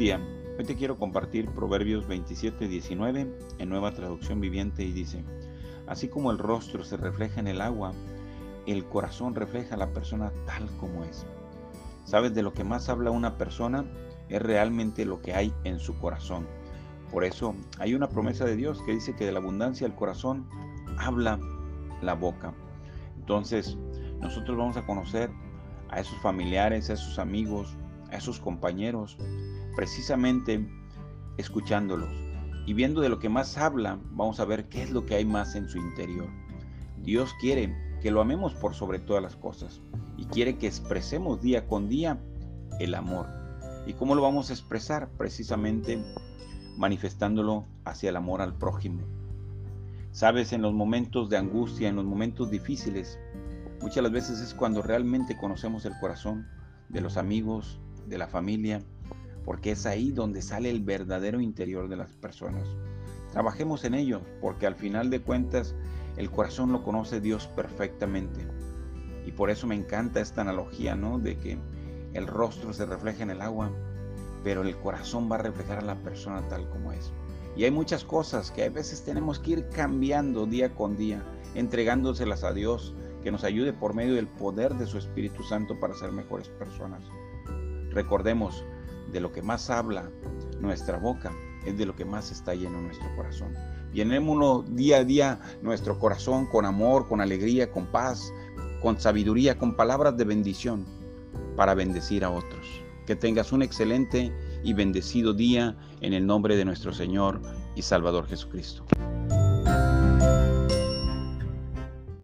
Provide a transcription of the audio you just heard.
Hoy te quiero compartir Proverbios 27, 19 en nueva traducción viviente y dice, así como el rostro se refleja en el agua, el corazón refleja a la persona tal como es. ¿Sabes de lo que más habla una persona? Es realmente lo que hay en su corazón. Por eso hay una promesa de Dios que dice que de la abundancia del corazón habla la boca. Entonces, nosotros vamos a conocer a esos familiares, a esos amigos, a esos compañeros, precisamente escuchándolos y viendo de lo que más habla, vamos a ver qué es lo que hay más en su interior. Dios quiere que lo amemos por sobre todas las cosas y quiere que expresemos día con día el amor. ¿Y cómo lo vamos a expresar? Precisamente manifestándolo hacia el amor al prójimo. Sabes, en los momentos de angustia, en los momentos difíciles, muchas de las veces es cuando realmente conocemos el corazón de los amigos, de la familia, porque es ahí donde sale el verdadero interior de las personas. Trabajemos en ello, porque al final de cuentas el corazón lo conoce Dios perfectamente. Y por eso me encanta esta analogía, ¿no? De que el rostro se refleja en el agua, pero el corazón va a reflejar a la persona tal como es. Y hay muchas cosas que a veces tenemos que ir cambiando día con día, entregándoselas a Dios, que nos ayude por medio del poder de su Espíritu Santo para ser mejores personas. Recordemos, de lo que más habla nuestra boca es de lo que más está lleno nuestro corazón. Llenémonos día a día nuestro corazón con amor, con alegría, con paz, con sabiduría, con palabras de bendición para bendecir a otros. Que tengas un excelente y bendecido día en el nombre de nuestro Señor y Salvador Jesucristo.